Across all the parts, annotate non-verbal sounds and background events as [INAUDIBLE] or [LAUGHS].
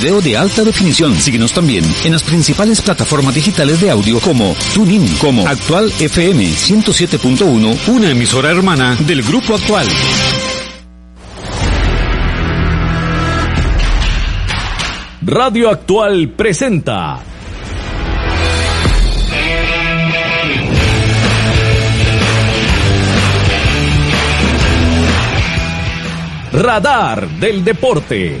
video de alta definición. Síguenos también en las principales plataformas digitales de audio como TuneIn, como Actual FM 107.1, una emisora hermana del Grupo Actual. Radio Actual presenta Radar del Deporte.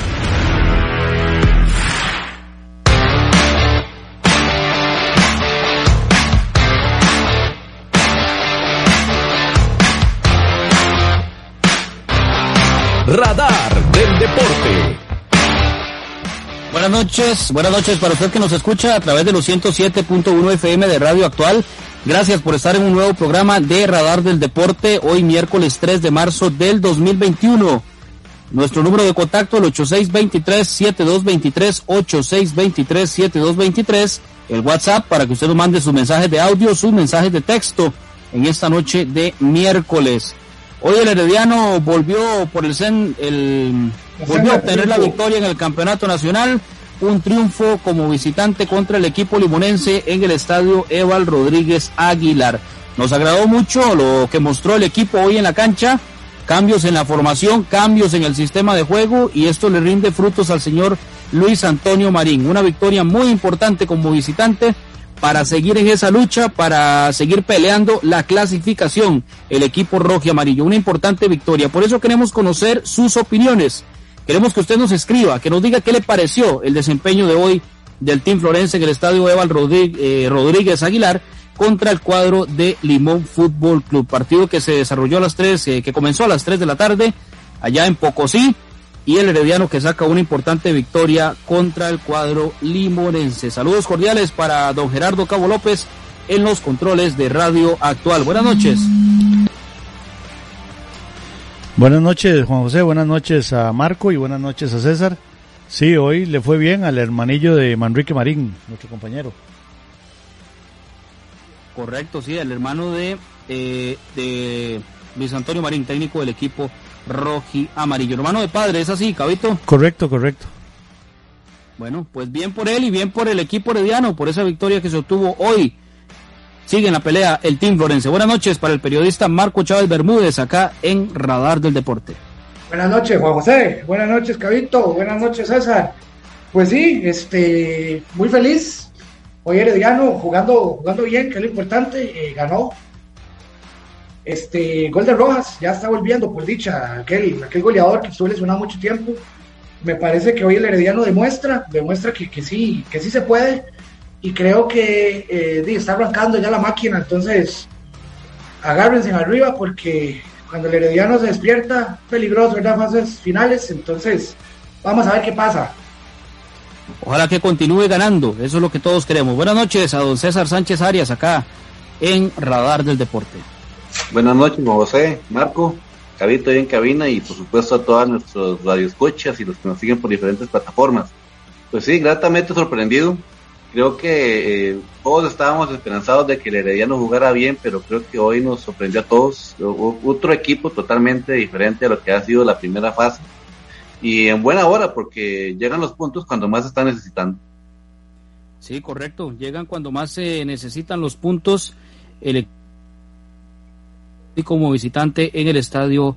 Radar del Deporte. Buenas noches, buenas noches para usted que nos escucha a través de los 107.1 FM de Radio Actual. Gracias por estar en un nuevo programa de Radar del Deporte, hoy miércoles 3 de marzo del 2021. Nuestro número de contacto el 8623-7223, 8623-7223, el WhatsApp para que usted nos mande sus mensajes de audio, sus mensajes de texto en esta noche de miércoles. Hoy el Herediano volvió por el CEN, el, volvió a obtener la victoria en el campeonato nacional, un triunfo como visitante contra el equipo limonense en el estadio Eval Rodríguez Aguilar. Nos agradó mucho lo que mostró el equipo hoy en la cancha, cambios en la formación, cambios en el sistema de juego y esto le rinde frutos al señor Luis Antonio Marín. Una victoria muy importante como visitante para seguir en esa lucha, para seguir peleando la clasificación, el equipo rojo y amarillo. Una importante victoria. Por eso queremos conocer sus opiniones. Queremos que usted nos escriba, que nos diga qué le pareció el desempeño de hoy del Team Florense en el estadio Eval eh, Rodríguez Aguilar contra el cuadro de Limón Fútbol Club. Partido que se desarrolló a las 3, eh, que comenzó a las 3 de la tarde allá en Pocosí y el Herediano que saca una importante victoria contra el cuadro limonense. Saludos cordiales para don Gerardo Cabo López en los controles de Radio Actual. Buenas noches. Buenas noches, Juan José. Buenas noches a Marco y buenas noches a César. Sí, hoy le fue bien al hermanillo de Manrique Marín, nuestro compañero. Correcto, sí, el hermano de, eh, de Luis Antonio Marín, técnico del equipo roji amarillo. Hermano de padre, ¿es así, Cabito? Correcto, correcto. Bueno, pues bien por él y bien por el equipo herediano, por esa victoria que se obtuvo hoy. Sigue en la pelea el Team Florense. Buenas noches para el periodista Marco Chávez Bermúdez, acá en Radar del Deporte. Buenas noches, Juan José. Buenas noches, Cabito. Buenas noches, César. Pues sí, este, muy feliz. Hoy Herediano jugando, jugando bien, que es lo importante. Eh, ganó este, gol de Rojas, ya está volviendo, por dicha, aquel, aquel goleador que estuvo lesionado mucho tiempo. Me parece que hoy el Herediano demuestra, demuestra que, que sí, que sí se puede. Y creo que eh, está arrancando ya la máquina, entonces agárrense en arriba porque cuando el Herediano se despierta, peligroso, ¿verdad? Fases finales, entonces vamos a ver qué pasa. Ojalá que continúe ganando, eso es lo que todos queremos. Buenas noches a don César Sánchez Arias acá en Radar del Deporte. Buenas noches, José, Marco, Cabito ahí en cabina y por supuesto a todos nuestros radioescuchas y los que nos siguen por diferentes plataformas. Pues sí, gratamente sorprendido. Creo que eh, todos estábamos esperanzados de que el Herediano jugara bien, pero creo que hoy nos sorprendió a todos. Otro equipo totalmente diferente a lo que ha sido la primera fase. Y en buena hora, porque llegan los puntos cuando más se están necesitando. Sí, correcto. Llegan cuando más se necesitan los puntos. El y como visitante en el estadio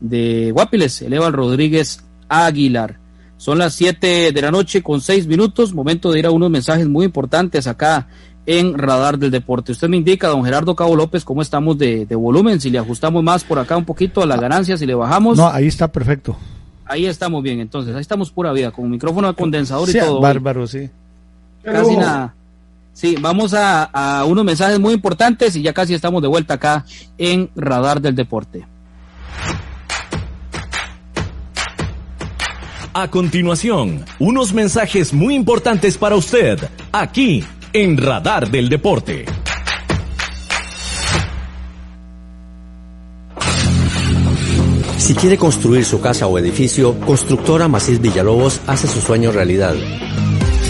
de Guapiles, eleva Rodríguez Aguilar. Son las 7 de la noche con 6 minutos, momento de ir a unos mensajes muy importantes acá en Radar del Deporte. Usted me indica, don Gerardo Cabo López, cómo estamos de, volumen, si le ajustamos más por acá un poquito a la ganancia, si le bajamos. No, ahí está perfecto. Ahí estamos bien, entonces, ahí estamos pura vida, con micrófono de condensador y todo. Bárbaro, sí. Casi nada. Sí, vamos a, unos mensajes muy importantes y ya casi estamos de vuelta acá en Radar del Deporte. A continuación, unos mensajes muy importantes para usted, aquí en Radar del Deporte. Si quiere construir su casa o edificio, Constructora Macís Villalobos hace su sueño realidad.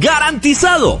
garantizado.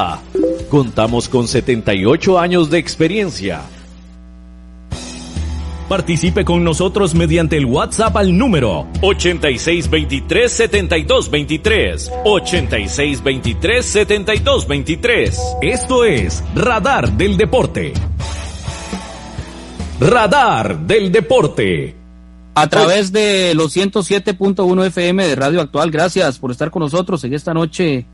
Contamos con 78 años de experiencia. Participe con nosotros mediante el WhatsApp al número 8623-7223. 8623-7223. Esto es Radar del Deporte. Radar del Deporte. A través de los 107.1 FM de Radio Actual, gracias por estar con nosotros en esta noche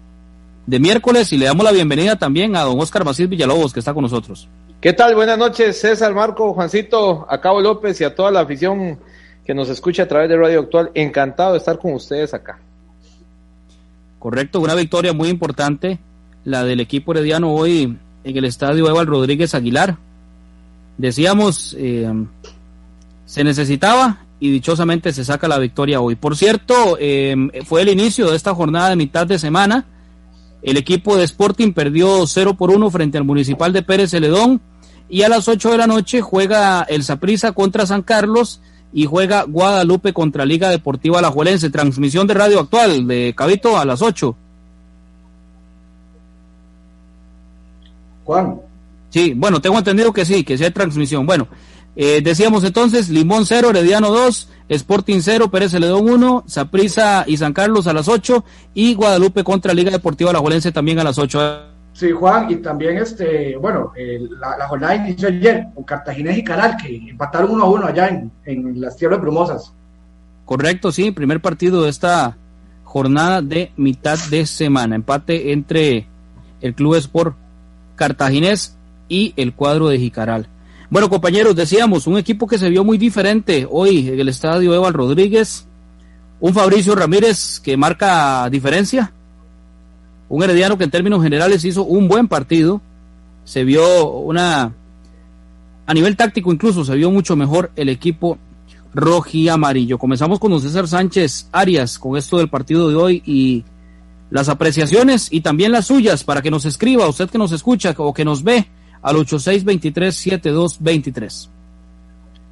de miércoles y le damos la bienvenida también a don Oscar Macís Villalobos que está con nosotros. ¿Qué tal? Buenas noches, César, Marco, Juancito, a Cabo López y a toda la afición que nos escucha a través de Radio Actual. Encantado de estar con ustedes acá. Correcto, una victoria muy importante, la del equipo herediano hoy en el estadio Eval Rodríguez Aguilar. Decíamos, eh, se necesitaba y dichosamente se saca la victoria hoy. Por cierto, eh, fue el inicio de esta jornada de mitad de semana el equipo de Sporting perdió 0 por 1 frente al Municipal de Pérez Celedón y a las 8 de la noche juega el Saprissa contra San Carlos y juega Guadalupe contra Liga Deportiva Alajuelense. Transmisión de radio actual de Cabito a las 8. Juan. Sí, bueno, tengo entendido que sí, que sí hay transmisión. Bueno, eh, decíamos entonces, Limón 0, Herediano 2, Sporting 0, Pérez Celedón 1, Saprisa y San Carlos a las 8 y Guadalupe contra Liga Deportiva Alajuelense también a las 8. Sí, Juan, y también este, bueno, la, jornada inició ayer con Cartaginés y Caral, que empataron 1 a 1 allá en, en las tierras brumosas. Correcto, sí, primer partido de esta jornada de mitad de semana, empate entre el Club Sport Cartaginés y el cuadro de Jicaral. Bueno, compañeros, decíamos, un equipo que se vio muy diferente hoy en el estadio Eval Rodríguez, un Fabricio Ramírez que marca diferencia, un Herediano que en términos generales hizo un buen partido, se vio una, a nivel táctico incluso, se vio mucho mejor el equipo roji amarillo. Comenzamos con don César Sánchez Arias con esto del partido de hoy y las apreciaciones y también las suyas para que nos escriba, usted que nos escucha o que nos ve al 8623-7223.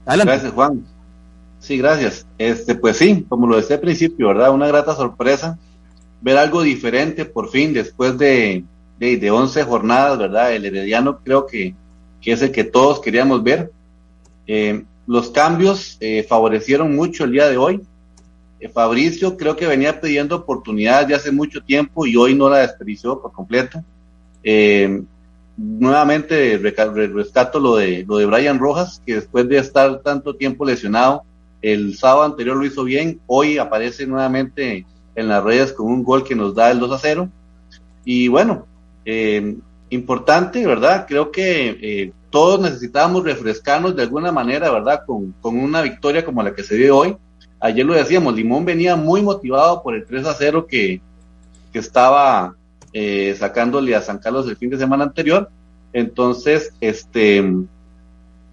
Adelante. Gracias, Juan. Sí, gracias. Este, pues sí, como lo decía al principio, ¿verdad? Una grata sorpresa ver algo diferente por fin después de, de, 11 jornadas, ¿verdad? El Herediano creo que, que es el que todos queríamos ver. Eh, los cambios eh, favorecieron mucho el día de hoy. Eh, Fabricio creo que venía pidiendo oportunidades de hace mucho tiempo y hoy no la desperdició por completo. Eh, nuevamente rescato lo de lo de Brian Rojas, que después de estar tanto tiempo lesionado, el sábado anterior lo hizo bien, hoy aparece nuevamente en las redes con un gol que nos da el 2 a 0. Y bueno, eh, importante, ¿verdad? Creo que eh, todos necesitábamos refrescarnos de alguna manera, ¿verdad? Con, con, una victoria como la que se dio hoy. Ayer lo decíamos, Limón venía muy motivado por el 3 a 0 que, que estaba eh, sacándole a San Carlos el fin de semana anterior. Entonces, este,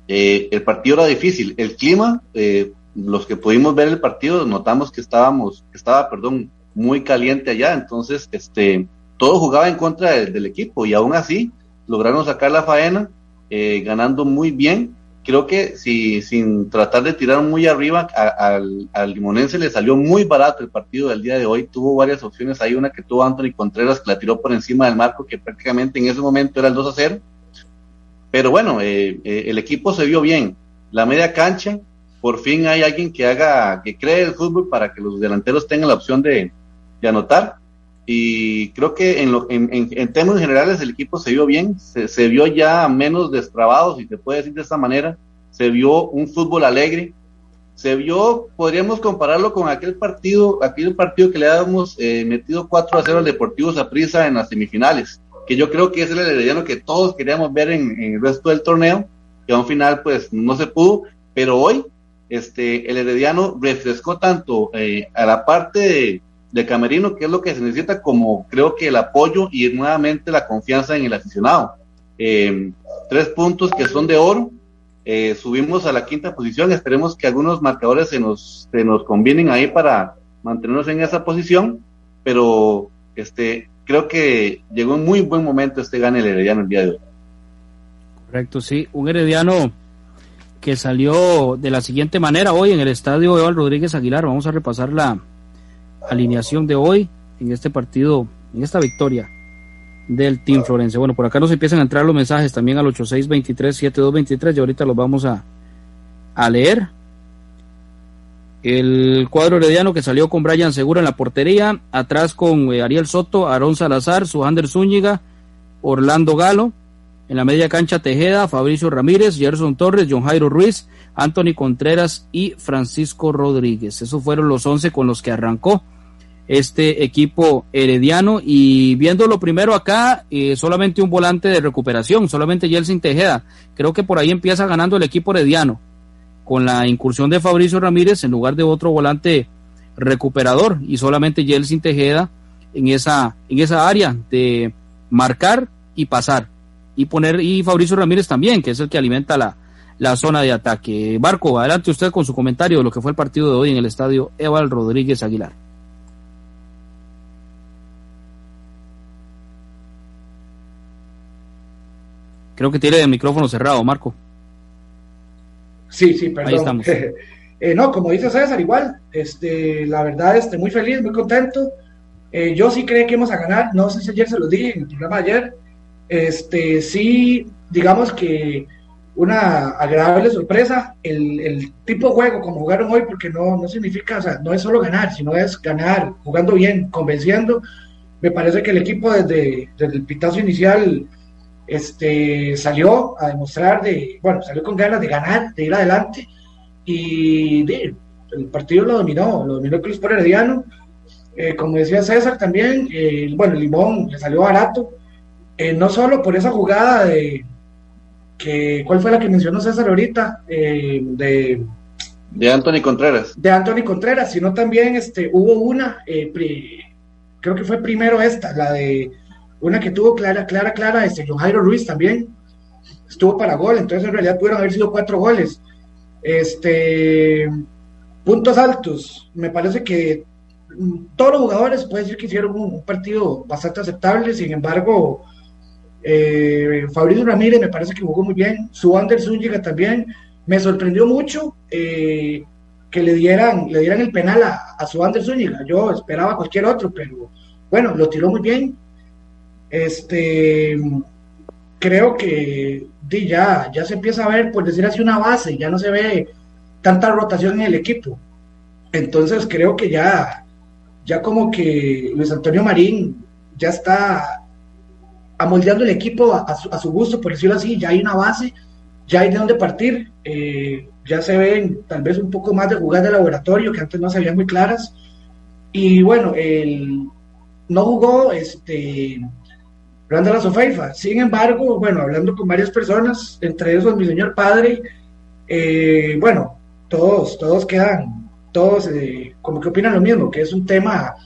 eh, el partido era difícil. El clima, eh, los que pudimos ver el partido, notamos que estábamos, estaba, perdón, muy caliente allá. Entonces, este, todo jugaba en contra del equipo y aún así lograron sacar la faena, ganando muy bien creo que si sin tratar de tirar muy arriba al, limonense le salió muy barato el partido del día de hoy. Tuvo varias opciones. Hay una que tuvo Anthony Contreras que la tiró por encima del marco que prácticamente en ese momento era el 2 a 0 pero bueno eh, eh, el equipo se vio bien. La media cancha por fin hay alguien que haga que cree el fútbol para que los delanteros tengan la opción de, de anotar y creo que en, en, términos generales el equipo se vio bien, se, vio ya menos destrabado, si se puede decir de esta manera, se vio un fútbol alegre, se vio, podríamos compararlo con aquel partido, aquel partido que le habíamos eh, metido 4 a 0 al Deportivo Saprissa en las semifinales, que yo creo que es el herediano que todos queríamos ver en, el resto del torneo, que a un final pues no se pudo, pero hoy este el herediano refrescó tanto eh, a la parte de de Camerino, que es lo que se necesita como creo que el apoyo y nuevamente la confianza en el aficionado. Eh, tres puntos que son de oro, eh, subimos a la quinta posición, esperemos que algunos marcadores se nos, se nos convienen ahí para mantenernos en esa posición, pero este creo que llegó en muy buen momento este gane el Herediano el día de hoy. Correcto, sí, un Herediano que salió de la siguiente manera hoy en el estadio Eval Rodríguez Aguilar, vamos a repasar la, alineación de hoy en este partido, en esta victoria del Team Florencia. Bueno, por acá nos empiezan a entrar los mensajes también al 8623-7223 y ahorita los vamos a, a leer. El cuadro herediano que salió con Brian Segura en la portería, atrás con eh, Ariel Soto, Aarón Salazar, Suander Zúñiga, Orlando Galo, en la media cancha Tejeda, Fabricio Ramírez, Gerson Torres, John Jairo Ruiz, Anthony Contreras y Francisco Rodríguez. Esos fueron los 11 con los que arrancó este equipo herediano y viéndolo primero acá, eh, solamente un volante de recuperación, solamente Yeltsin Tejeda. Creo que por ahí empieza ganando el equipo herediano con la incursión de Fabricio Ramírez en lugar de otro volante recuperador y solamente Yeltsin Tejeda en esa, en esa área de marcar y pasar y poner y Fabricio Ramírez también, que es el que alimenta la, la zona de ataque. Barco, adelante usted con su comentario de lo que fue el partido de hoy en el estadio Eval Rodríguez Aguilar. Creo que tiene el micrófono cerrado, Marco. Sí, sí, perdón. Ahí estamos. [LAUGHS] Eh, no, como dice César, igual, este, la verdad, estoy muy feliz, muy contento. Eh, yo sí creo que íbamos a ganar, no sé si ayer se lo dije en el programa de ayer. Este, sí, digamos que una agradable sorpresa, el, tipo de juego como jugaron hoy, porque no, no significa, o sea, no es solo ganar, sino es ganar, jugando bien, convenciendo. Me parece que el equipo desde, el pitazo inicial este, salió a demostrar de, bueno, salió con ganas de ganar, de ir adelante y el partido lo dominó, lo dominó Cruz por Herediano. Eh, como decía César también, eh, bueno, Limón le salió barato Eh, no solo por esa jugada de que, ¿cuál fue la que mencionó César ahorita? Eh, de, de Anthony Contreras. De Anthony Contreras, sino también este, hubo una, eh, creo que fue primero esta, la de una que tuvo clara, clara, clara, este, Jairo Ruiz también, estuvo para gol, entonces en realidad pudieron haber sido cuatro goles. Este, puntos altos, me parece que todos los jugadores puede decir que hicieron un, partido bastante aceptable, sin embargo, eh, Fabricio Ramírez me parece que jugó muy bien, su Ander Zúñiga también, me sorprendió mucho eh, que le dieran, le dieran el penal a, a su Ander Zúñiga, yo esperaba cualquier otro, pero bueno, lo tiró muy bien. Este, creo que ya, ya se empieza a ver, por decir así, una base, ya no se ve tanta rotación en el equipo. Entonces creo que ya ya como que Luis Antonio Marín ya está amoldeando el equipo a, su, gusto, por decirlo así, ya hay una base, ya hay de dónde partir, eh, ya se ven tal vez un poco más de jugadas de laboratorio que antes no se veían muy claras. Y bueno, el, no jugó este Randall Sofeifa. Sin embargo, bueno, hablando con varias personas, entre esos mi señor padre, eh, bueno, todos, todos quedan todos eh, como que opinan lo mismo, que es un tema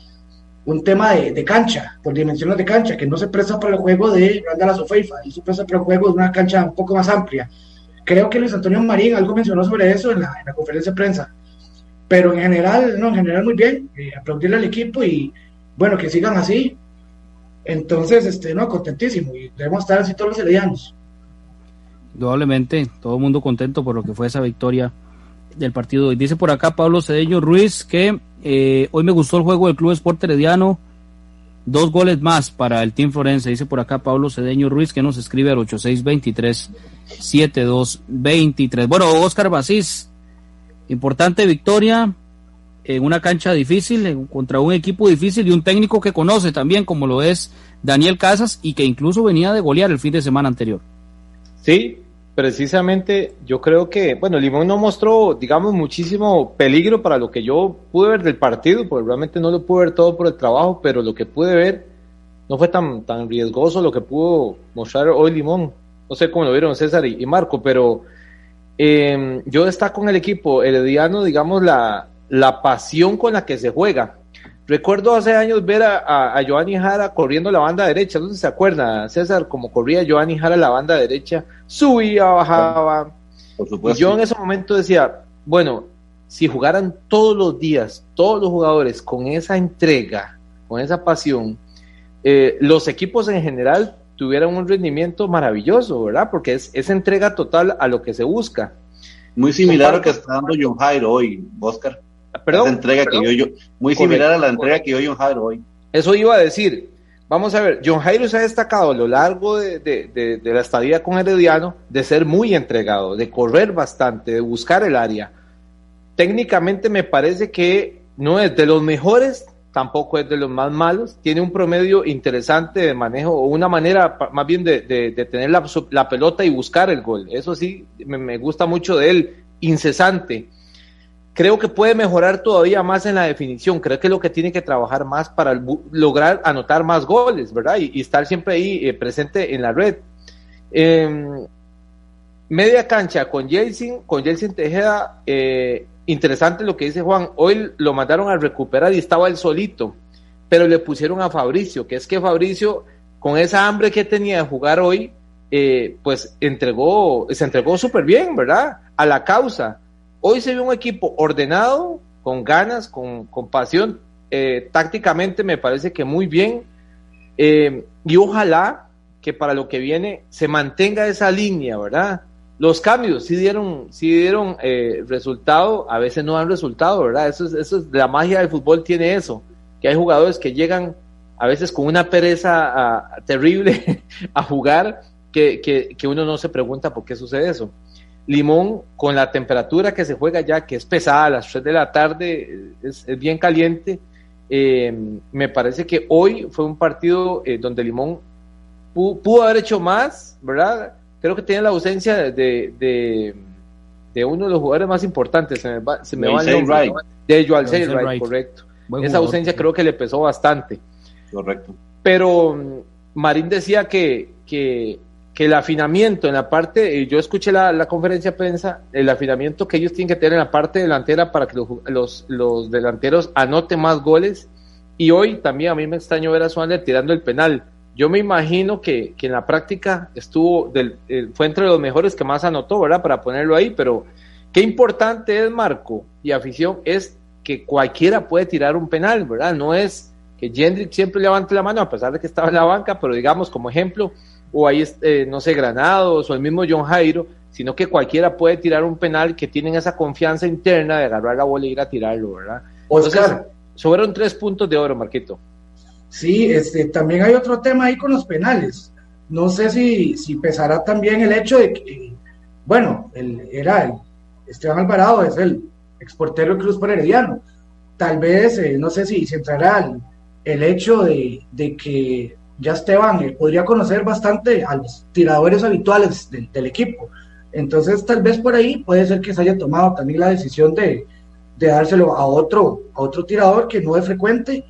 un tema de, cancha, por dimensiones de cancha, que no se presta para el juego de Randall Sofeifa, y se presta para el juego de una cancha un poco más amplia. Creo que Luis Antonio Marín algo mencionó sobre eso en la, conferencia de prensa, pero en general, no, en general muy bien, eh, aplaudirle al equipo y bueno, que sigan así. Entonces, este, no, contentísimo y debemos estar así todos los heredianos. Indudablemente, todo el mundo contento por lo que fue esa victoria del partido. Y dice por acá Pablo Cedeño Ruiz que eh, hoy me gustó el juego del Club Sport Herediano. Dos goles más para el Team Florense. Dice por acá Pablo Cedeño Ruiz que nos escribe al 8623-7223. Bueno, Oscar Basís, importante victoria en una cancha difícil, contra un equipo difícil y un técnico que conoce también, como lo es Daniel Casas, y que incluso venía de golear el fin de semana anterior. Sí, precisamente yo creo que, bueno, Limón no mostró, digamos, muchísimo peligro para lo que yo pude ver del partido, porque realmente no lo pude ver todo por el trabajo, pero lo que pude ver no fue tan, tan riesgoso lo que pudo mostrar hoy Limón. No sé cómo lo vieron César y, Marco, pero eh, yo destaco en el equipo herediano, digamos, la, la pasión con la que se juega. Recuerdo hace años ver a, a, Giovanni Jara corriendo la banda derecha, no sé si se acuerda, César, como corría Giovanni Jara la banda derecha, subía, bajaba. y yo en ese momento decía, bueno, si jugaran todos los días, todos los jugadores con esa entrega, con esa pasión, eh, los equipos en general tuvieran un rendimiento maravilloso, ¿verdad? Porque es, esa entrega total a lo que se busca. Muy similar a lo que está dando John Jairo hoy, Oscar. Perdón. entrega que yo, muy similar a la entrega que dio John Jairo hoy. Eso iba a decir. Vamos a ver, John Jairo se ha destacado a lo largo de, la estadía con Herediano de ser muy entregado, de correr bastante, de buscar el área. Técnicamente me parece que no es de los mejores, tampoco es de los más malos. Tiene un promedio interesante de manejo o una manera más bien de, tener la, pelota y buscar el gol. Eso sí, me, me gusta mucho de él, incesante creo que puede mejorar todavía más en la definición. Creo que es lo que tiene que trabajar más para lograr anotar más goles, ¿verdad? Y, estar siempre ahí eh, presente en la red. Em, media cancha con Jelsin, con Jelsin Tejeda, eh, interesante lo que dice Juan. Hoy lo mandaron a recuperar y estaba él solito, pero le pusieron a Fabricio, que es que Fabricio, con esa hambre que tenía de jugar hoy, eh, pues entregó, se entregó súper bien, ¿verdad? A la causa Hoy se ve un equipo ordenado, con ganas, con, pasión. Eh, tácticamente me parece que muy bien. Eh, y ojalá que para lo que viene se mantenga esa línea, ¿verdad? Los cambios sí dieron, sí dieron eh, resultado, a veces no dan resultado, ¿verdad? Eso es, eso es, la magia del fútbol tiene eso, que hay jugadores que llegan a veces con una pereza ah, terrible [LAUGHS] a jugar que, que uno no se pregunta por qué sucede eso. Limón, con la temperatura que se juega ya, que es pesada a las 3 de la tarde, es, bien caliente. Eh, me parece que hoy fue un partido eh, donde Limón pudo, haber hecho más, ¿verdad? Creo que tiene la ausencia de, de, uno de los jugadores más importantes, se me va, se me va el nombre, de Joel correcto. Esa ausencia creo que le pesó bastante. Correcto. Pero Marín decía que, que, el afinamiento en la parte, yo escuché la, conferencia de prensa, el afinamiento que ellos tienen que tener en la parte delantera para que los, los, delanteros anoten más goles. Y hoy también a mí me extrañó ver a Suárez tirando el penal. Yo me imagino que, en la práctica estuvo, del, eh, fue entre los mejores que más anotó, ¿verdad? Para ponerlo ahí, pero qué importante es, Marco, y afición, es que cualquiera puede tirar un penal, ¿verdad? No es que Jendrik siempre levante la mano a pesar de que estaba en la banca, pero digamos como ejemplo, o ahí, eh, no sé, Granados o el mismo John Jairo, sino que cualquiera puede tirar un penal que tienen esa confianza interna de agarrar la bola y ir a tirarlo, ¿verdad? Oscar. Entonces, tres puntos de oro, Marquito. Sí, este, también hay otro tema ahí con los penales. No sé si, si pesará también el hecho de que, bueno, el, era el, Esteban Alvarado, es el exportero Cruz por Herediano. Tal vez, eh, no sé si, si entrará el, el hecho de, que ya Esteban eh, podría conocer bastante a los tiradores habituales del equipo. Entonces, tal vez por ahí puede ser que se haya tomado también la decisión de, dárselo a otro, a otro tirador que no es frecuente,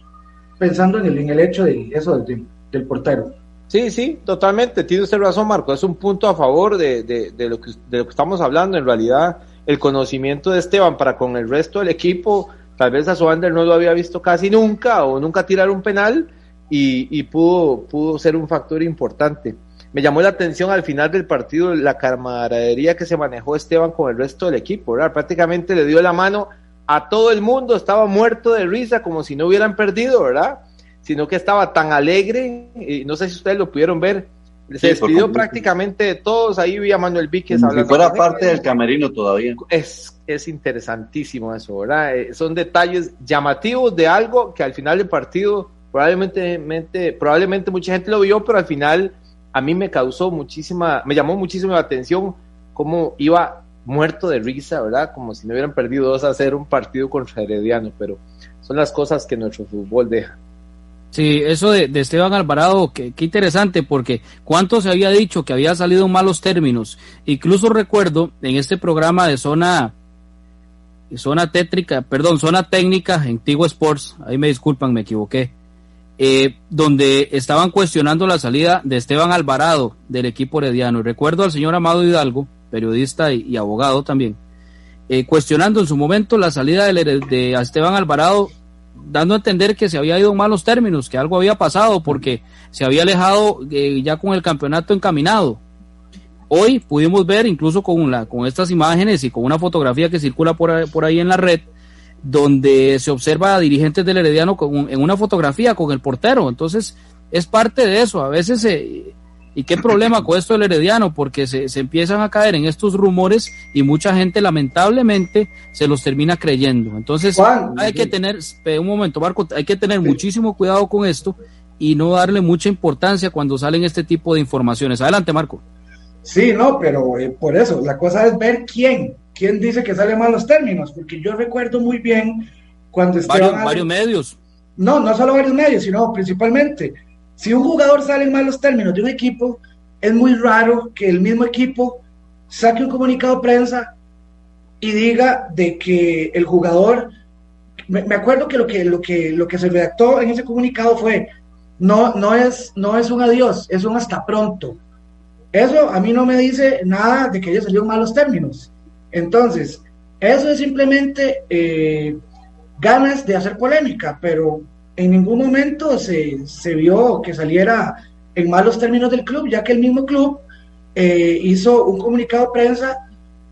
pensando en el, en el hecho de eso del, portero. Sí, sí, totalmente. Tiene usted razón, Marco. Es un punto a favor de, de, lo que, de lo que estamos hablando. En realidad, el conocimiento de Esteban para con el resto del equipo Tal vez a Soander no lo había visto casi nunca o nunca tirar un penal y, pudo, pudo ser un factor importante. Me llamó la atención al final del partido la camaradería que se manejó Esteban con el resto del equipo, ¿verdad? Prácticamente le dio la mano a todo el mundo, estaba muerto de risa como si no hubieran perdido, ¿verdad? Sino que estaba tan alegre, y no sé si ustedes lo pudieron ver, se despidió prácticamente de todos, ahí vi a Manuel Víquez hablando. Si fuera parte del camerino todavía. Es, es interesantísimo eso, ¿verdad? Eh, son detalles llamativos de algo que al final del partido probablemente, probablemente mucha gente lo vio, pero al final a mí me causó muchísima, me llamó muchísima la atención cómo iba muerto de risa, ¿verdad? Como si no hubieran perdido dos a hacer un partido contra Herediano, pero son las cosas que nuestro fútbol deja. Sí, eso de, Esteban Alvarado, qué, interesante, porque cuánto se había dicho que había salido en malos términos. Incluso recuerdo en este programa de zona, zona tétrica, perdón, zona técnica en Tigo Sports, ahí me disculpan, me equivoqué, eh, donde estaban cuestionando la salida de Esteban Alvarado del equipo herediano. Y recuerdo al señor Amado Hidalgo, periodista y, abogado también, eh, cuestionando en su momento la salida de, Esteban Alvarado dando a entender que se había ido en malos términos, que algo había pasado porque se había alejado eh, ya con el campeonato encaminado. Hoy pudimos ver, incluso con, la, con estas imágenes y con una fotografía que circula por, por ahí en la red, donde se observa a dirigentes del Herediano con, en una fotografía con el portero. Entonces, es parte de eso. A veces se, ¿Y qué problema con esto del Herediano? Porque se, se, empiezan a caer en estos rumores y mucha gente lamentablemente se los termina creyendo. Entonces hay que tener, un momento Marco, hay que tener muchísimo cuidado con esto y no darle mucha importancia cuando salen este tipo de informaciones. Adelante Marco. Sí, no, pero eh, por eso, la cosa es ver quién, quién dice que sale mal los términos, porque yo recuerdo muy bien cuando estaban... Varios, varios medios. No, no solo varios medios, sino principalmente si un jugador sale en malos términos de un equipo, es muy raro que el mismo equipo saque un comunicado de prensa y diga de que el jugador, me, acuerdo que lo que, lo que lo que se redactó en ese comunicado fue no, no es, no es un adiós, es un hasta pronto. Eso a mí no me dice nada de que haya salido malos términos. Entonces, eso es simplemente eh, ganas de hacer polémica, pero en ningún momento se, se, vio que saliera en malos términos del club, ya que el mismo club eh, hizo un comunicado de prensa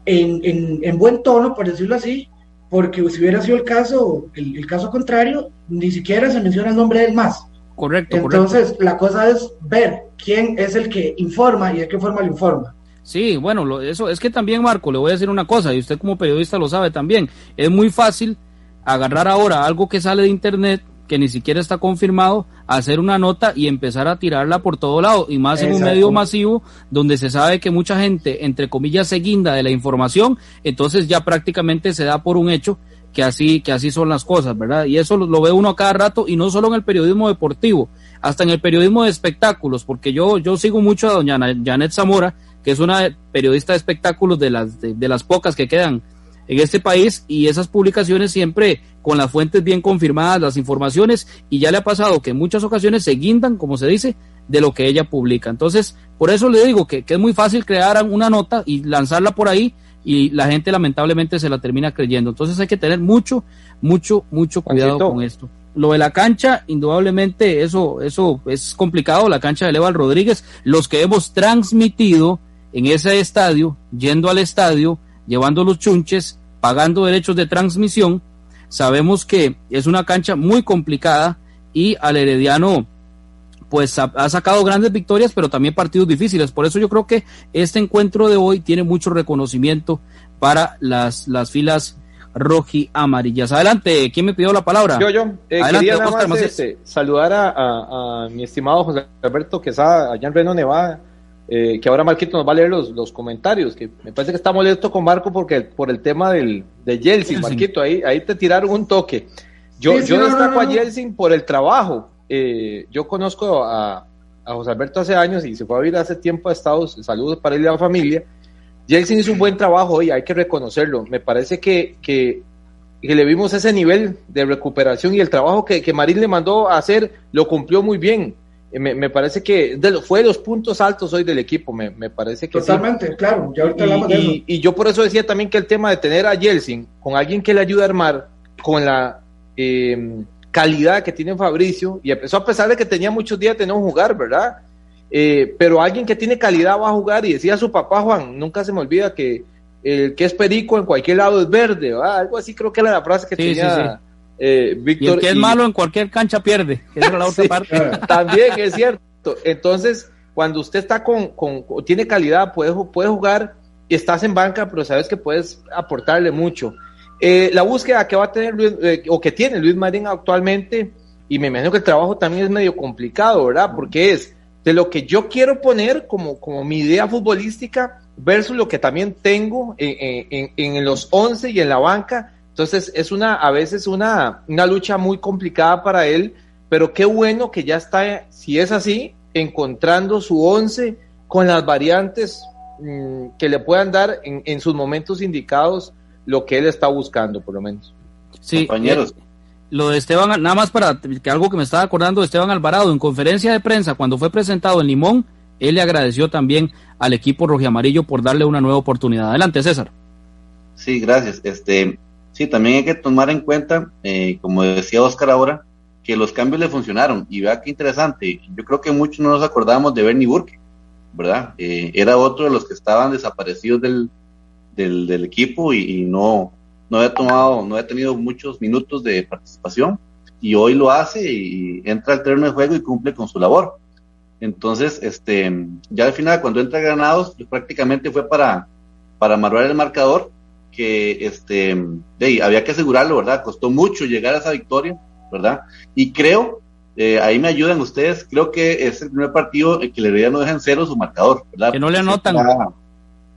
en, en, buen tono, por decirlo así, porque si hubiera sido el caso, el, caso contrario, ni siquiera se menciona el nombre del más. Correcto. Entonces, la cosa es ver quién es el que informa y de qué forma lo informa. Sí, bueno, lo, eso es que también, Marco, le voy a decir una cosa, y usted como periodista lo sabe también, es muy fácil agarrar ahora algo que sale de internet que ni siquiera está confirmado, hacer una nota y empezar a tirarla por todo lado, y más en un medio masivo donde se sabe que mucha gente, entre comillas, se guinda de la información, entonces ya prácticamente se da por un hecho que así, que así son las cosas, ¿verdad? Y eso lo, ve uno a cada rato, y no solo en el periodismo deportivo, hasta en el periodismo de espectáculos, porque yo, yo sigo mucho a doña Janet Zamora, que es una periodista de espectáculos de las, de las pocas que quedan en este país y esas publicaciones siempre con las fuentes bien confirmadas, las informaciones, y ya le ha pasado que en muchas ocasiones se guindan, como se dice, de lo que ella publica. Entonces, por eso le digo que, que es muy fácil crear una nota y lanzarla por ahí y la gente lamentablemente se la termina creyendo. Entonces hay que tener mucho, mucho, mucho cuidado con esto. Lo de la cancha, indudablemente, eso, eso es complicado, la cancha de Leval Rodríguez, los que hemos transmitido en ese estadio, yendo al estadio, llevando los chunches, pagando derechos de transmisión, sabemos que es una cancha muy complicada y al Herediano pues ha, sacado grandes victorias, pero también partidos difíciles. Por eso yo creo que este encuentro de hoy tiene mucho reconocimiento para las, las filas roji amarillas. Adelante, ¿quién me pidió la palabra? Yo, yo. Eh, quería nada más, este, saludar a, mi estimado José Alberto Quesada, allá en Reno, Nevada, eh, que ahora Marquito nos va a leer los, los comentarios, que me parece que está molesto con Marco porque por el tema del, de Yeltsin, Marquito, ahí, ahí te tiraron un toque. Yo, yo destaco a Yeltsin por el trabajo, eh, yo conozco a, José Alberto hace años y se fue a vivir hace tiempo a Estados Saludos para él y la familia. Jelsin hizo un buen trabajo y hay que reconocerlo. Me parece que, que, le vimos ese nivel de recuperación y el trabajo que, que Marín le mandó a hacer lo cumplió muy bien. Eh, me, parece que de fue de los puntos altos hoy del equipo, me, parece que Totalmente, claro, ya ahorita y, de eso. Y, yo por eso decía también que el tema de tener a Jelsin con alguien que le ayude a armar, con la eh, calidad que tiene Fabricio, y empezó a pesar de que tenía muchos días de no jugar, ¿verdad? Eh, pero alguien que tiene calidad va a jugar y decía su papá Juan, nunca se me olvida que el que es perico en cualquier lado es verde, ¿verdad? algo así creo que era la frase que tenía eh, Víctor. Y el que es malo en cualquier cancha pierde, que es la [LAUGHS] otra parte. También es cierto. Entonces, cuando usted está con, con, tiene calidad, puede, puede jugar y estás en banca, pero sabes que puedes aportarle mucho. Eh, la búsqueda que va a tener eh, o que tiene Luis Marín actualmente, y me imagino que el trabajo también es medio complicado, ¿verdad? Porque es de lo que yo quiero poner como, como mi idea futbolística versus lo que también tengo en, en, los 11 y en la banca. Entonces es una, a veces una, una lucha muy complicada para él, pero qué bueno que ya está, si es así, encontrando su 11 con las variantes mm, que le puedan dar en, en sus momentos indicados lo que él está buscando, por lo menos. Sí, compañeros. Eh, lo de Esteban, nada más para que algo que me estaba acordando de Esteban Alvarado, en conferencia de prensa, cuando fue presentado en Limón, él le agradeció también al equipo amarillo por darle una nueva oportunidad. Adelante, César. Sí, gracias. Este, sí, también hay que tomar en cuenta, eh, como decía Oscar ahora, que los cambios le funcionaron. Y vea qué interesante. Yo creo que muchos no nos acordamos de Bernie Burke, ¿verdad? Eh, era otro de los que estaban desaparecidos del, del, equipo y, no, no he tomado, no he tenido muchos minutos de participación y hoy lo hace y entra al terreno de juego y cumple con su labor. Entonces, este, ya al final, cuando entra Granados, prácticamente fue para, para amarrar el marcador, que este, había que asegurarlo, ¿verdad? Costó mucho llegar a esa victoria, ¿verdad? Y creo, eh, ahí me ayudan ustedes, creo que es el primer partido en que le no dejan cero su marcador, ¿verdad? Que no le anotan.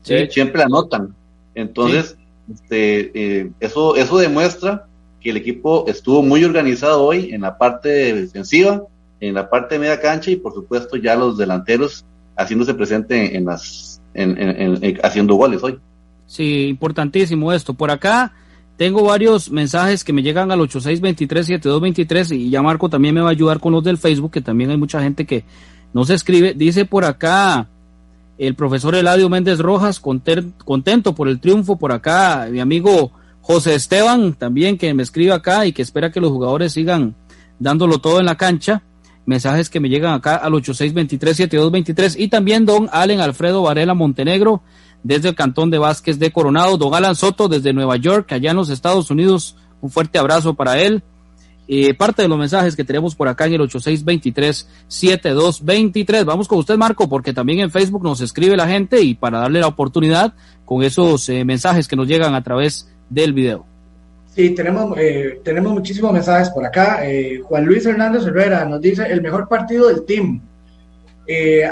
sí. Siempre le anotan. Entonces, este, eh, eso, eso demuestra que el equipo estuvo muy organizado hoy en la parte defensiva, en la parte de media cancha y por supuesto ya los delanteros haciéndose presente en las, en, haciendo goles hoy. Sí, importantísimo esto. Por acá tengo varios mensajes que me llegan al 8623-7223 y ya Marco también me va a ayudar con los del Facebook, que también hay mucha gente que no se escribe. Dice por acá el profesor Eladio Méndez Rojas, contento por el triunfo por acá, mi amigo José Esteban también que me escribe acá y que espera que los jugadores sigan dándolo todo en la cancha. Mensajes que me llegan acá al 8623-7223 y también don Allen Alfredo Varela Montenegro desde el Cantón de Vázquez de Coronado, don Alan Soto desde Nueva York, allá en los Estados Unidos, un fuerte abrazo para él. Eh, parte de los mensajes que tenemos por acá en el 8623-7223. Vamos con usted, Marco, porque también en Facebook nos escribe la gente y para darle la oportunidad con esos eh, mensajes que nos llegan a través del video. Sí, tenemos, eh, tenemos muchísimos mensajes por acá. Juan Luis Hernández Herrera nos dice el mejor partido del team.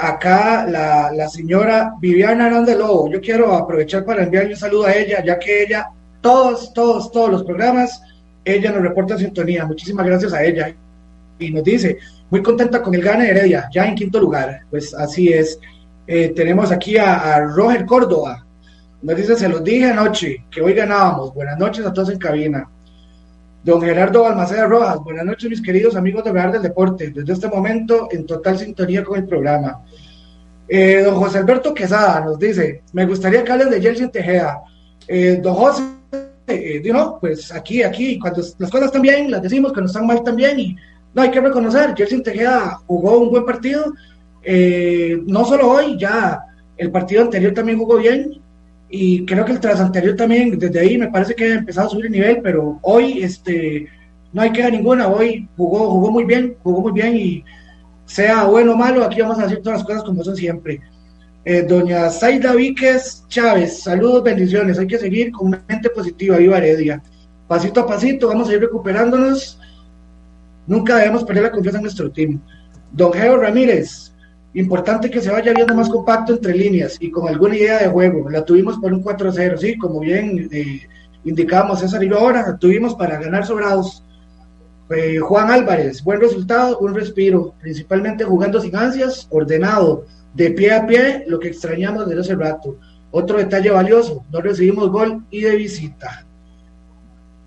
Acá la, la, señora Viviana Hernández Lobo, yo quiero aprovechar para enviarle un saludo a ella, ya que ella, todos, todos, todos los programas ella nos reporta sintonía, muchísimas gracias a ella. Y nos dice, muy contenta con el gane de Heredia, ya en quinto lugar. Pues así es. Eh, tenemos aquí a, Roger Córdoba. Nos dice, se los dije anoche que hoy ganábamos. Buenas noches a todos en cabina. Don Gerardo Balmaceda Rojas, buenas noches mis queridos amigos de Real del Deporte, desde este momento en total sintonía con el programa. Eh, don José Alberto Quesada nos dice, me gustaría que hablen de Jelsin Tejeda. Eh, don José, eh, pues aquí, aquí, cuando las cosas están bien, las decimos, cuando están mal también, y no hay que reconocer, Jelsin Tejeda jugó un buen partido, no solo hoy, ya el partido anterior también jugó bien, y creo que el tras anterior también, desde ahí me parece que ha empezado a subir el nivel, pero hoy este, no hay queja ninguna, hoy jugó, jugó muy bien, jugó muy bien y sea bueno o malo, aquí vamos a decir todas las cosas como son siempre. Eh, doña Zaida Víquez Chávez, saludos, bendiciones, hay que seguir con mente positiva, viva Heredia. Pasito a pasito, vamos a ir recuperándonos, nunca debemos perder la confianza en nuestro team. Don Geo Ramírez, Importante que se vaya viendo más compacto entre líneas y con alguna idea de juego. La tuvimos por un 4-0, sí, como bien eh, indicamos César y ahora, la tuvimos para ganar sobrados. Eh, Juan Álvarez, buen resultado, un respiro, principalmente jugando sin ansias, ordenado, de pie a pie, lo que extrañamos desde hace rato. Otro detalle valioso, no recibimos gol y de visita.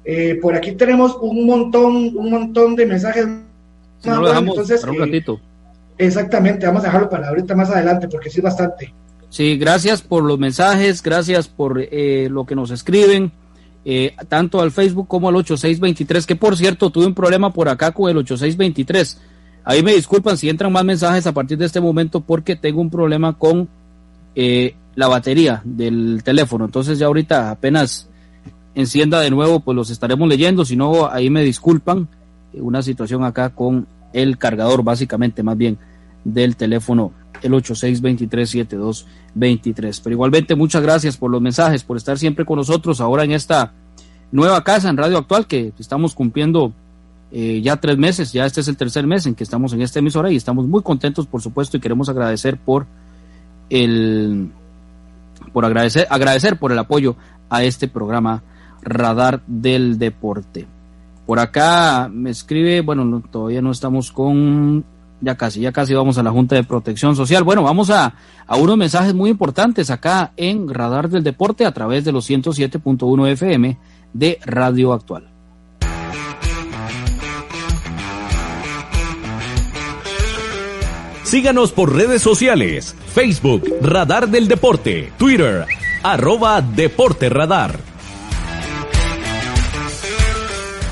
Eh, por aquí tenemos un montón, un montón de mensajes. No lo dejamos entonces, un ratito. Exactamente, vamos a dejarlo para ahorita más adelante porque sí es bastante. Sí, gracias por los mensajes, gracias por eh, lo que nos escriben, eh, tanto al Facebook como al 8623, que por cierto tuve un problema por acá con el 8623. Ahí me disculpan si entran más mensajes a partir de este momento porque tengo un problema con eh, la batería del teléfono. Entonces ya ahorita apenas encienda de nuevo, pues los estaremos leyendo, si no ahí me disculpan. Una situación acá con el cargador básicamente más bien del teléfono el 86237223. Pero igualmente muchas gracias por los mensajes, por estar siempre con nosotros ahora en esta nueva casa en Radio Actual que estamos cumpliendo eh, ya tres meses, ya este es el tercer mes en que estamos en esta emisora y estamos muy contentos por supuesto y queremos agradecer por el por agradecer agradecer por el apoyo a este programa Radar del Deporte. Por acá me escribe, bueno, todavía no estamos con, ya casi, ya casi vamos a la Junta de Protección Social. Bueno, vamos a, a unos mensajes muy importantes acá en Radar del Deporte a través de los 107.1 FM de Radio Actual. Síganos por redes sociales, Facebook, Radar del Deporte, Twitter, arroba Deporte Radar.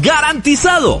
¡Garantizado!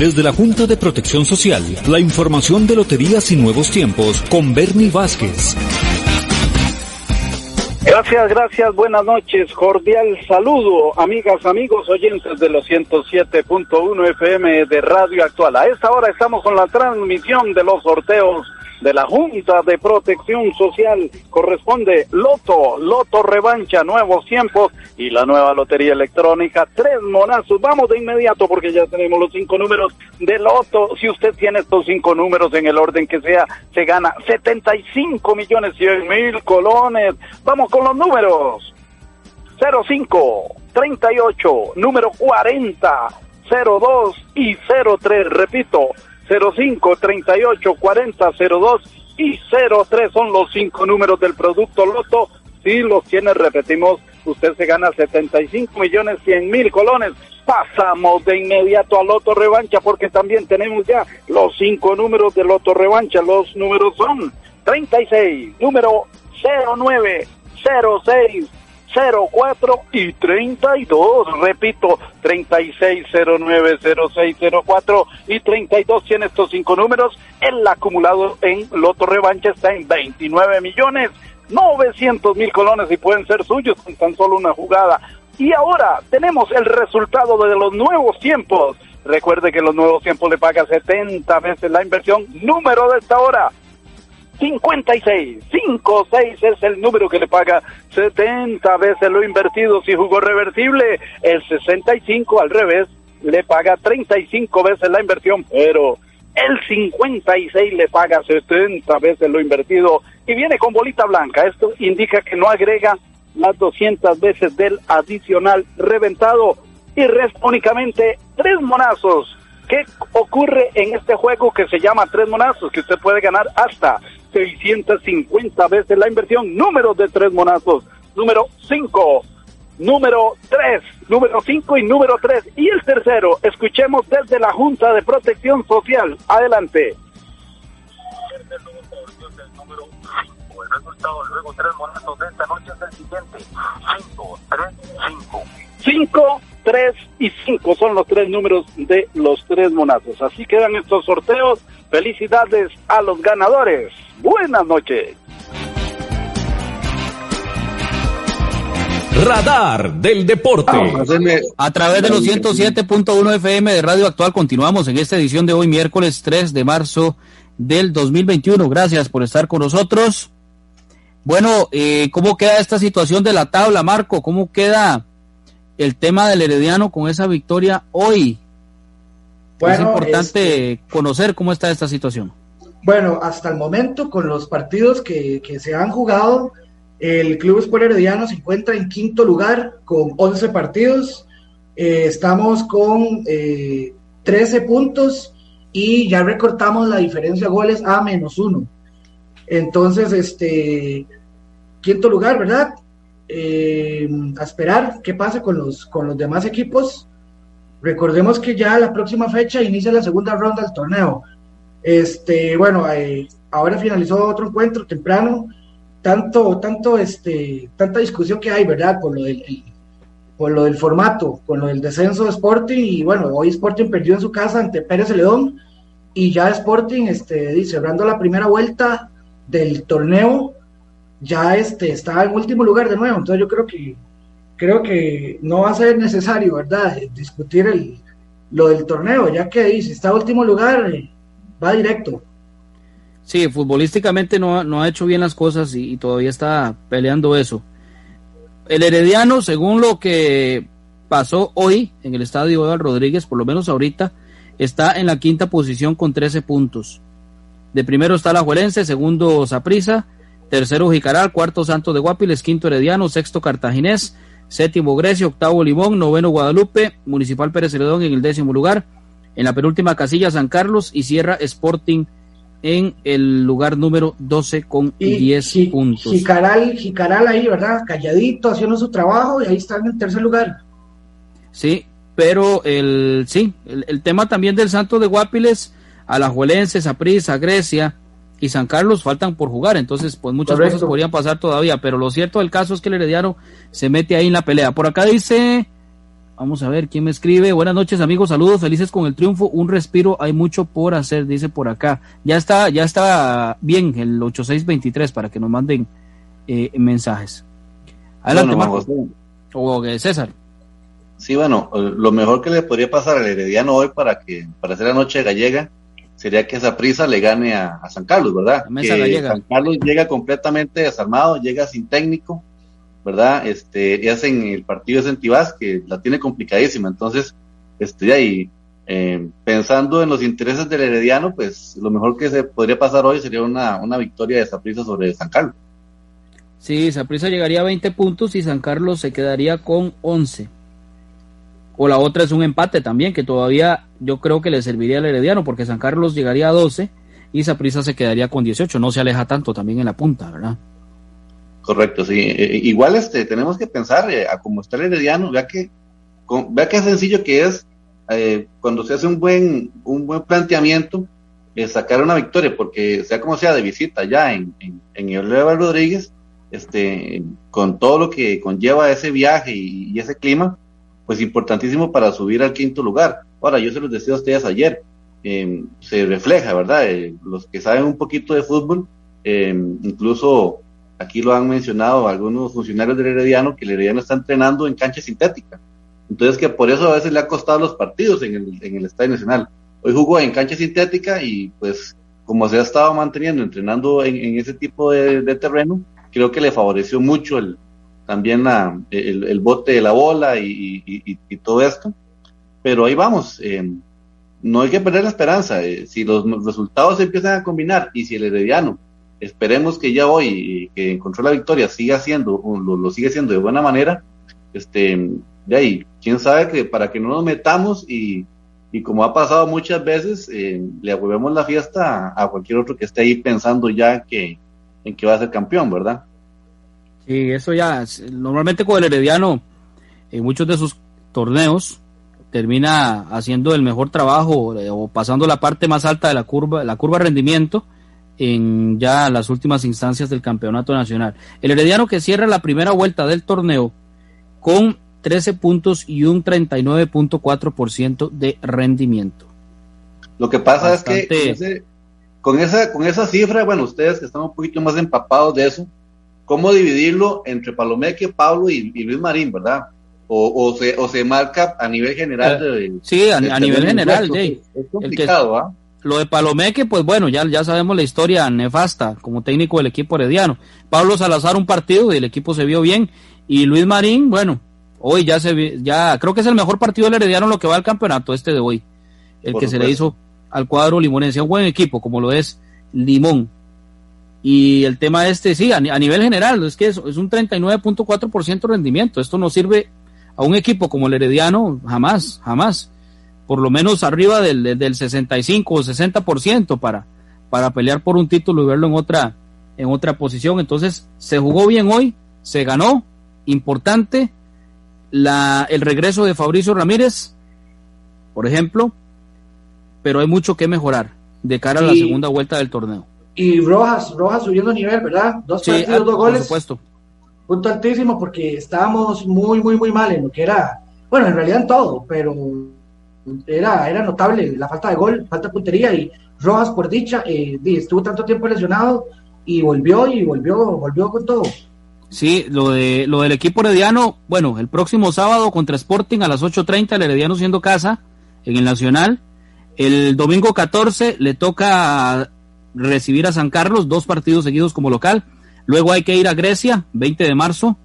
desde la Junta de Protección Social, la información de Loterías y Nuevos Tiempos con Bernie Vázquez. Gracias, gracias, buenas noches, cordial saludo, amigas, amigos, oyentes de los 107.1 FM de Radio Actual. A esta hora estamos con la transmisión de los sorteos de la Junta de Protección Social corresponde Loto, Loto Revancha, Nuevos Tiempos y la nueva Lotería Electrónica, tres monazos. Vamos de inmediato porque ya tenemos los cinco números de Loto. Si usted tiene estos cinco números en el orden que sea, se gana 75 millones 100 mil colones. Vamos con los números. 05, 38, número 40, 02 y 03. Repito, 05 38 40 02 y 03 son los cinco números del producto Loto. Si los tiene, repetimos, usted se gana 75 millones 100 mil colones. Pasamos de inmediato a Loto Revancha porque también tenemos ya los cinco números de Loto Revancha. Los números son 36, número 09, 06, 04 y 32. Repito, 36090604 y 32 tiene estos cinco números. El acumulado en Loto Revancha está en 29 millones 900 mil colones y pueden ser suyos con tan solo una jugada. Y ahora tenemos el resultado de los nuevos tiempos. Recuerde que los nuevos tiempos le paga 70 veces la inversión. Número de esta hora, 56. 56 es el número que le paga 70 veces lo invertido si jugó reversible. El 65 al revés le paga 35 veces la inversión, pero el 56 le paga 70 veces lo invertido y viene con bolita blanca. Esto indica que no agrega las 200 veces del adicional reventado y resta únicamente tres monazos. ¿Qué ocurre en este juego que se llama tres monazos? Que usted puede ganar hasta 650 veces la inversión. Número de tres monazos. Número 5, número 3, número 5 y número 3. Y el tercero, escuchemos desde la Junta de Protección Social. Adelante. El resultado tres monazos de esta noche es el siguiente. 5, 3, 5. 5, 3 y 5 son los tres números de los tres monazos. Así quedan estos sorteos. Felicidades a los ganadores. Buenas noches. Radar del Deporte. A través de los 107.1 FM de Radio Actual continuamos en esta edición de hoy, miércoles 3 de marzo del 2021. Gracias por estar con nosotros. Bueno, eh, ¿cómo queda esta situación de la tabla, Marco? ¿Cómo queda el tema del Herediano con esa victoria hoy? Bueno, es importante este... conocer cómo está esta situación. Bueno, hasta el momento, con los partidos que, que se han jugado, el Club Sport Herediano se encuentra en quinto lugar con 11 partidos. Eh, estamos con eh, 13 puntos y ya recortamos la diferencia de goles a menos uno. Entonces, este, quinto lugar, ¿verdad? Eh, a esperar qué pasa con los, con los demás equipos. Recordemos que ya la próxima fecha inicia la segunda ronda del torneo. Este, bueno, eh, ahora finalizó otro encuentro temprano. Tanto, tanto, este, tanta discusión que hay, ¿verdad? Por lo del, por lo del formato, con lo del descenso de Sporting. Y bueno, hoy Sporting perdió en su casa ante Pérez Celedón. Y ya Sporting, este, cerrando la primera vuelta, del torneo ya este, está en último lugar de nuevo. Entonces yo creo que creo que no va a ser necesario, ¿verdad?, discutir el, lo del torneo, ya que si está en último lugar, eh, va directo. Sí, futbolísticamente no, no ha hecho bien las cosas y, todavía está peleando eso. El Herediano, según lo que pasó hoy en el estadio Eduardo Rodríguez, por lo menos ahorita, está en la quinta posición con 13 puntos. De primero está la Juelense, segundo Saprisa, tercero Jicaral, cuarto Santo de Guapiles, quinto Herediano, sexto Cartaginés, séptimo Grecia, octavo Limón, noveno Guadalupe, Municipal Pérez Celedón en el décimo lugar, en la penúltima casilla San Carlos y cierra Sporting en el lugar número 12 con 10 puntos. Jicaral, Jicaral ahí, ¿verdad? Calladito, haciendo su trabajo y ahí está en tercer lugar. Sí, pero el sí, el, el tema también del Santo de Guapiles Alajuelense, Saprissa, Grecia y San Carlos faltan por jugar, entonces pues muchas cosas podrían pasar todavía, pero lo cierto del caso es que el Herediano se mete ahí en la pelea. Por acá dice, vamos a ver quién me escribe, buenas noches amigos, saludos, felices con el triunfo, un respiro, hay mucho por hacer, dice por acá. Ya está, ya está bien el 8623 para que nos manden eh, mensajes. Adelante, Marcos. O eh, César. Sí, bueno, lo mejor que le podría pasar al Herediano hoy para que para hacer la noche gallega sería que esa prisa le gane a, San Carlos, ¿verdad? Que San Carlos llega completamente desarmado, llega sin técnico, ¿verdad? Este, y hacen el partido de Centibás, que la tiene complicadísima. Entonces, este, ahí, eh, pensando en los intereses del Herediano, pues lo mejor que se podría pasar hoy sería una, una victoria de Saprisa sobre San Carlos. Sí, Saprisa llegaría a 20 puntos y San Carlos se quedaría con 11. O la otra es un empate también, que todavía yo creo que le serviría al Herediano, porque San Carlos llegaría a 12 y Saprisa se quedaría con 18. No se aleja tanto también en la punta, ¿verdad? Correcto, sí. Eh, eh, igual este, tenemos que pensar eh, a cómo está el Herediano, vea que, vea qué sencillo que es cuando se hace un buen, un buen planteamiento, sacar una victoria, porque sea como sea de visita ya en, en, en Rodríguez, este, con todo lo que conlleva ese viaje y ese clima, pues importantísimo para subir al quinto lugar. Ahora, yo se los decía a ustedes ayer, eh, se refleja, ¿verdad? Eh, los que saben un poquito de fútbol, eh, incluso aquí lo han mencionado algunos funcionarios del Herediano, que el Herediano está entrenando en cancha sintética. Entonces, que por eso a veces le ha costado los partidos en el, en el Estadio Nacional. Hoy jugó en cancha sintética y pues como se ha estado manteniendo, entrenando en, ese tipo de, de terreno, creo que le favoreció mucho el, también el, bote de la bola y, todo esto. Pero ahí vamos, eh, no hay que perder la esperanza. Eh, si los resultados se empiezan a combinar y si el Herediano, esperemos que ya hoy, que encontró la victoria, siga haciendo, lo, sigue haciendo de buena manera, este, de ahí, quién sabe que para que no nos metamos y, y como ha pasado muchas veces, eh, le ahuevemos la fiesta a, cualquier otro que esté ahí pensando ya que, en que va a ser campeón, ¿verdad? Sí, eso ya, normalmente con el Herediano, en muchos de sus torneos, termina haciendo el mejor trabajo eh, o pasando la parte más alta de la curva, la curva de rendimiento en ya las últimas instancias del campeonato nacional. El Herediano que cierra la primera vuelta del torneo con 13 puntos y un 39.4% de rendimiento. Lo que pasa es que con esa, con esa cifra, bueno, ustedes que están un poquito más empapados de eso, cómo dividirlo entre Palomeque, Pablo y, Luis Marín, ¿verdad? O, se, o se marca a nivel general. Eh, sí, a, nivel general, Jay. Es complicado, ¿ah? Lo de Palomeque, pues bueno, ya, ya sabemos la historia nefasta como técnico del equipo herediano. Pablo Salazar un partido y el equipo se vio bien. Y Luis Marín, bueno, hoy ya se ya creo que es el mejor partido del herediano lo que va al campeonato este de hoy. El que se le hizo al cuadro limonense. Un buen equipo como lo es Limón. Y el tema este, sí, a, nivel general, es que es, es un 39.4% rendimiento. Esto no sirve a un equipo como el Herediano, jamás, jamás. por lo menos arriba del, del 65 o 60% para, para pelear por un título y verlo en otra, en otra posición. Entonces, se jugó bien hoy, se ganó, importante. La, el regreso de Fabricio Ramírez, por ejemplo, pero hay mucho que mejorar de cara a la segunda vuelta del torneo. Y Rojas, Rojas subiendo nivel, ¿verdad? Dos Sí, partidos, dos por goles. supuesto. Punto altísimo porque estábamos muy, muy, muy mal en lo que era, bueno, en realidad en todo, pero era, era notable la falta de gol, falta de puntería y Rojas, por dicha, eh, estuvo tanto tiempo lesionado y volvió y volvió, volvió con todo. Sí, lo, de, lo del equipo herediano, bueno, el próximo sábado contra Sporting a las 8.30, el herediano siendo casa en el Nacional. El domingo 14 le toca recibir a San Carlos, dos partidos seguidos como local. Luego hay que ir a Grecia, 20 de marzo.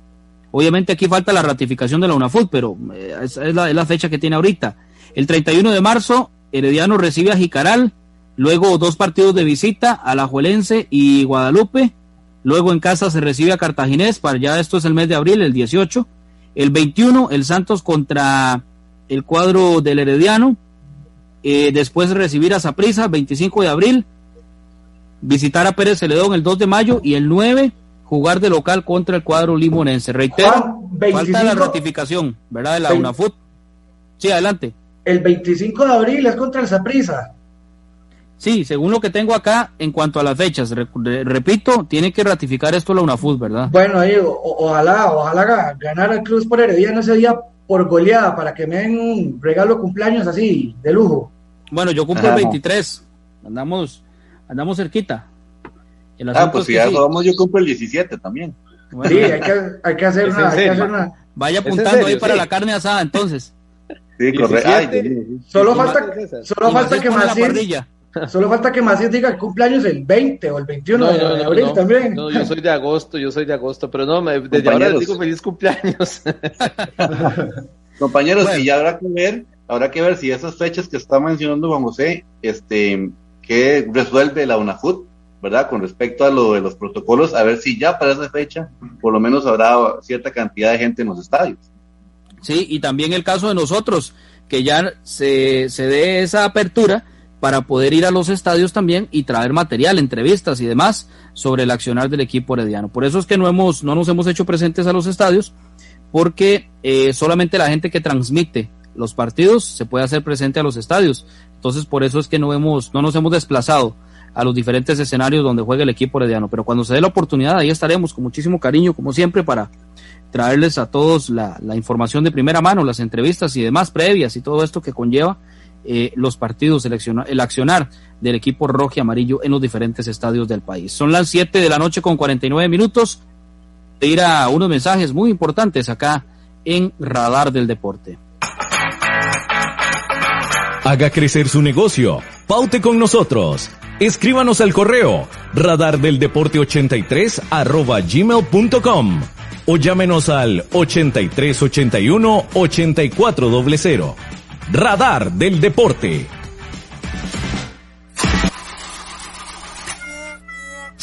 Obviamente aquí falta la ratificación de la UNAFUT, pero eh, es, es la, es la fecha que tiene ahorita. El 31 de marzo, Herediano recibe a Jicaral. Luego dos partidos de visita, Alajuelense y Guadalupe. Luego en casa se recibe a Cartaginés, para ya esto es el mes de abril, el 18. El 21, el Santos contra el cuadro del Herediano. Eh, después recibir a Saprissa, 25 de abril. Visitar a Pérez Celedón el 2 de mayo. Y el 9, jugar de local contra el cuadro limonense. Reitero, Juan, 25 falta la ratificación, ¿verdad? De la UNAFUT. Sí, adelante. El 25 de abril es contra el Saprissa. Sí, según lo que tengo acá, en cuanto a las fechas, re- re- repito, tiene que ratificar esto la UNAFUT, ¿verdad? Bueno, ahí, o- o- ojalá, ojalá ga- ganar el Cruz por Herediano ese día por goleada para que me den un regalo de cumpleaños así, de lujo. Bueno, yo cumplo el Ajá. 23, andamos, andamos cerquita. El Ah, pues es si ya sí. vamos, yo cumplo el 17 también. Bueno, Sí, hay que, hay que hacer ¿Es en una, hay que hacer una- vaya ¿Es en apuntando ahí para la carne asada, entonces. Sí, correcto. Ay, 17. Dios mío. Solo falta, solo falta que parrilla. solo falta que Macías diga el cumpleaños el 20 o el 21 No, de, no, abril no. también. No, [LAUGHS] yo soy de agosto, yo soy de agosto, pero no, me- desde ahora les digo feliz cumpleaños. [LAUGHS] Compañeros, Bueno. y habrá que ver, habrá que ver si esas fechas que está mencionando Juan José, este, que resuelve la UNAFUT, ¿verdad? Con respecto a lo de los protocolos, a ver si ya para esa fecha, por lo menos habrá cierta cantidad de gente en los estadios. Sí, y también el caso de nosotros, que ya se, se dé esa apertura para poder ir a los estadios también y traer material, entrevistas y demás sobre el accionar del equipo herediano. Por eso es que no, hemos, no nos hemos hecho presentes a los estadios, porque eh, solamente la gente que transmite los partidos se puede hacer presente a los estadios. Entonces, por eso es que no, hemos, no nos hemos desplazado a los diferentes escenarios donde juega el equipo herediano. Pero cuando se dé la oportunidad, ahí estaremos con muchísimo cariño, como siempre, para traerles a todos la, información de primera mano, las entrevistas y demás previas y todo esto que conlleva eh, los partidos, el accionar, el accionar del equipo rojo y amarillo en los diferentes estadios del país. Son las 7 de la noche con 49 minutos de ir a unos mensajes muy importantes acá en Radar del Deporte. Haga crecer su negocio. Paute con nosotros. Escríbanos al correo radardeldeporte83 arroba gmail.com o llámenos al 8381 8400. Radar del Deporte.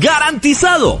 ¡Garantizado!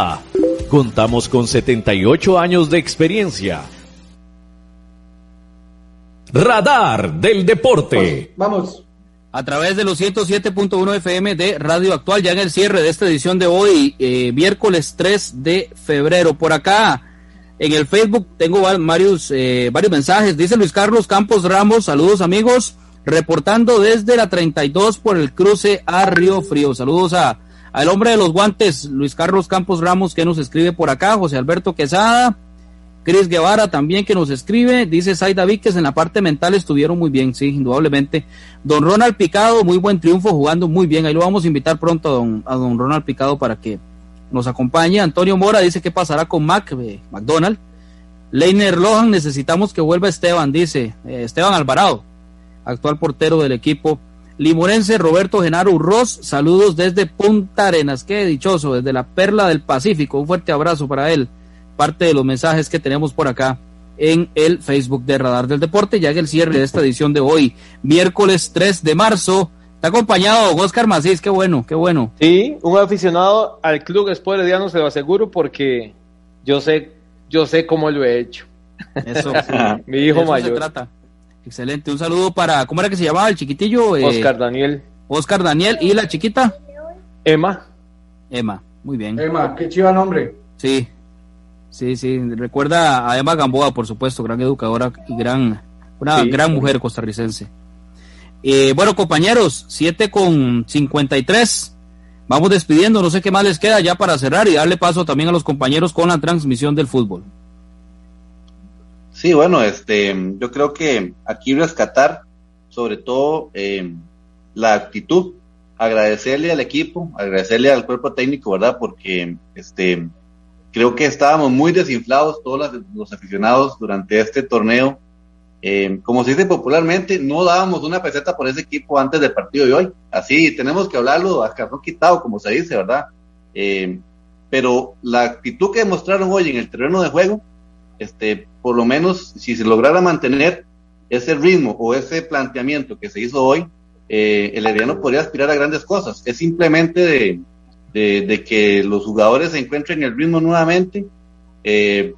Contamos con 78 años de experiencia. Radar del Deporte. Vamos. A través de los 107.1 FM de Radio Actual, ya en el cierre de esta edición de hoy, eh, miércoles 3 de febrero. Por acá, en el Facebook, tengo varios, eh, varios mensajes. Dice Luis Carlos Campos Ramos, saludos amigos, reportando desde la 32 por el cruce a Río Frío. Saludos a al hombre de los guantes, Luis Carlos Campos Ramos, que nos escribe por acá, José Alberto Quesada, Cris Guevara también que nos escribe, dice Saida Víquez, en la parte mental estuvieron muy bien, sí, indudablemente. Don Ronald Picado, muy buen triunfo, jugando muy bien, ahí lo vamos a invitar pronto a don, Ronald Picado para que nos acompañe. Antonio Mora dice que pasará con Mac, eh, McDonald. Leiner Lohan, necesitamos que vuelva Esteban, dice eh, Esteban Alvarado, actual portero del equipo Limorense Roberto Genaro Ross, saludos desde Punta Arenas, qué dichoso, desde la Perla del Pacífico, un fuerte abrazo para él, parte de los mensajes que tenemos por acá en el Facebook de Radar del Deporte, ya que el cierre de esta edición de hoy, miércoles 3 de marzo, está acompañado Oscar Macís, qué bueno, qué bueno. Sí, un aficionado al club Sport no se lo aseguro porque yo sé, yo sé cómo lo he hecho. Eso, [LAUGHS] mi hijo mayor. Se trata. Excelente, un saludo para, ¿cómo era que se llamaba el chiquitillo? Eh, Oscar Daniel. Oscar Daniel, ¿y la chiquita? Emma. Emma, muy bien. Emma, qué chiva nombre. Sí, sí, sí, recuerda a Emma Gamboa, por supuesto, gran educadora y gran, una gran mujer costarricense. Eh, bueno, compañeros, 7 con 53. Vamos despidiendo, no sé qué más les queda ya para cerrar y darle paso también a los compañeros con la transmisión del fútbol. Sí, bueno, este, yo creo que aquí rescatar sobre todo eh, la actitud, agradecerle al equipo, agradecerle al cuerpo técnico, ¿verdad? Porque este, creo que estábamos muy desinflados todos los, aficionados durante este torneo. Eh, como se dice popularmente, no dábamos una peseta por ese equipo antes del partido de hoy. Así tenemos que hablarlo a cartón quitado, como se dice, ¿verdad? Eh, pero la actitud que demostraron hoy en el terreno de juego, este, por lo menos si se lograra mantener ese ritmo o ese planteamiento que se hizo hoy, eh, el Herediano podría aspirar a grandes cosas. Es simplemente de, que los jugadores se encuentren el ritmo nuevamente. Eh,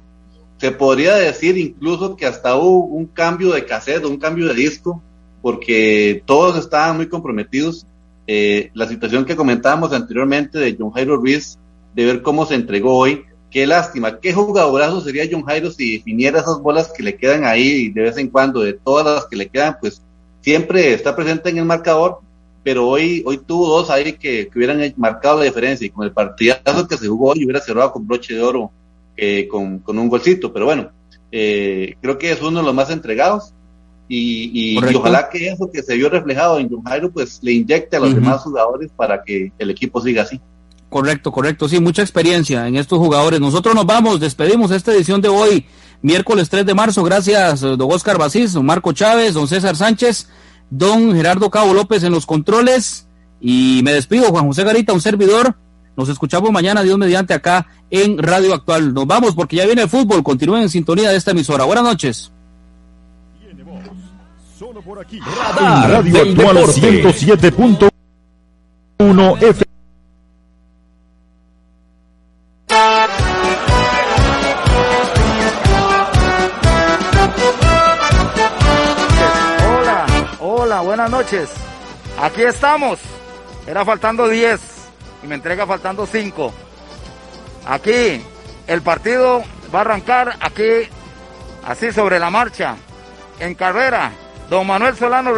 se podría decir incluso que hasta hubo un cambio de cassette, un cambio de disco, porque todos estaban muy comprometidos. Eh, la situación que comentábamos anteriormente de John Jairo Ruiz, de ver cómo se entregó hoy, qué lástima, qué jugadorazo sería John Jairo si definiera esas bolas que le quedan ahí de vez en cuando, de todas las que le quedan, pues siempre está presente en el marcador, pero hoy, hoy tuvo dos ahí que, hubieran marcado la diferencia y con el partidazo que se jugó hoy hubiera cerrado con broche de oro eh, con, un golcito, pero bueno, eh, creo que es uno de los más entregados y, ojalá que eso que se vio reflejado en John Jairo pues le inyecte a los demás jugadores para que el equipo siga así. Correcto, correcto. Sí, mucha experiencia en estos jugadores. Nosotros nos vamos, despedimos esta edición de hoy, miércoles 3 de marzo. Gracias, don Oscar Basís, don Marco Chávez, don César Sánchez, don Gerardo Cabo López en los controles. Y me despido, Juan José Garita, un servidor. Nos escuchamos mañana, Dios mediante, acá en Radio Actual. Nos vamos porque ya viene el fútbol. Continúen en sintonía de esta emisora. Buenas noches. por aquí. Radio Actual 107.1 F. noches. Aquí estamos. Era faltando 10 y me entrega faltando 5. Aquí el partido va a arrancar aquí, así sobre la marcha, en carrera. Don Manuel Solano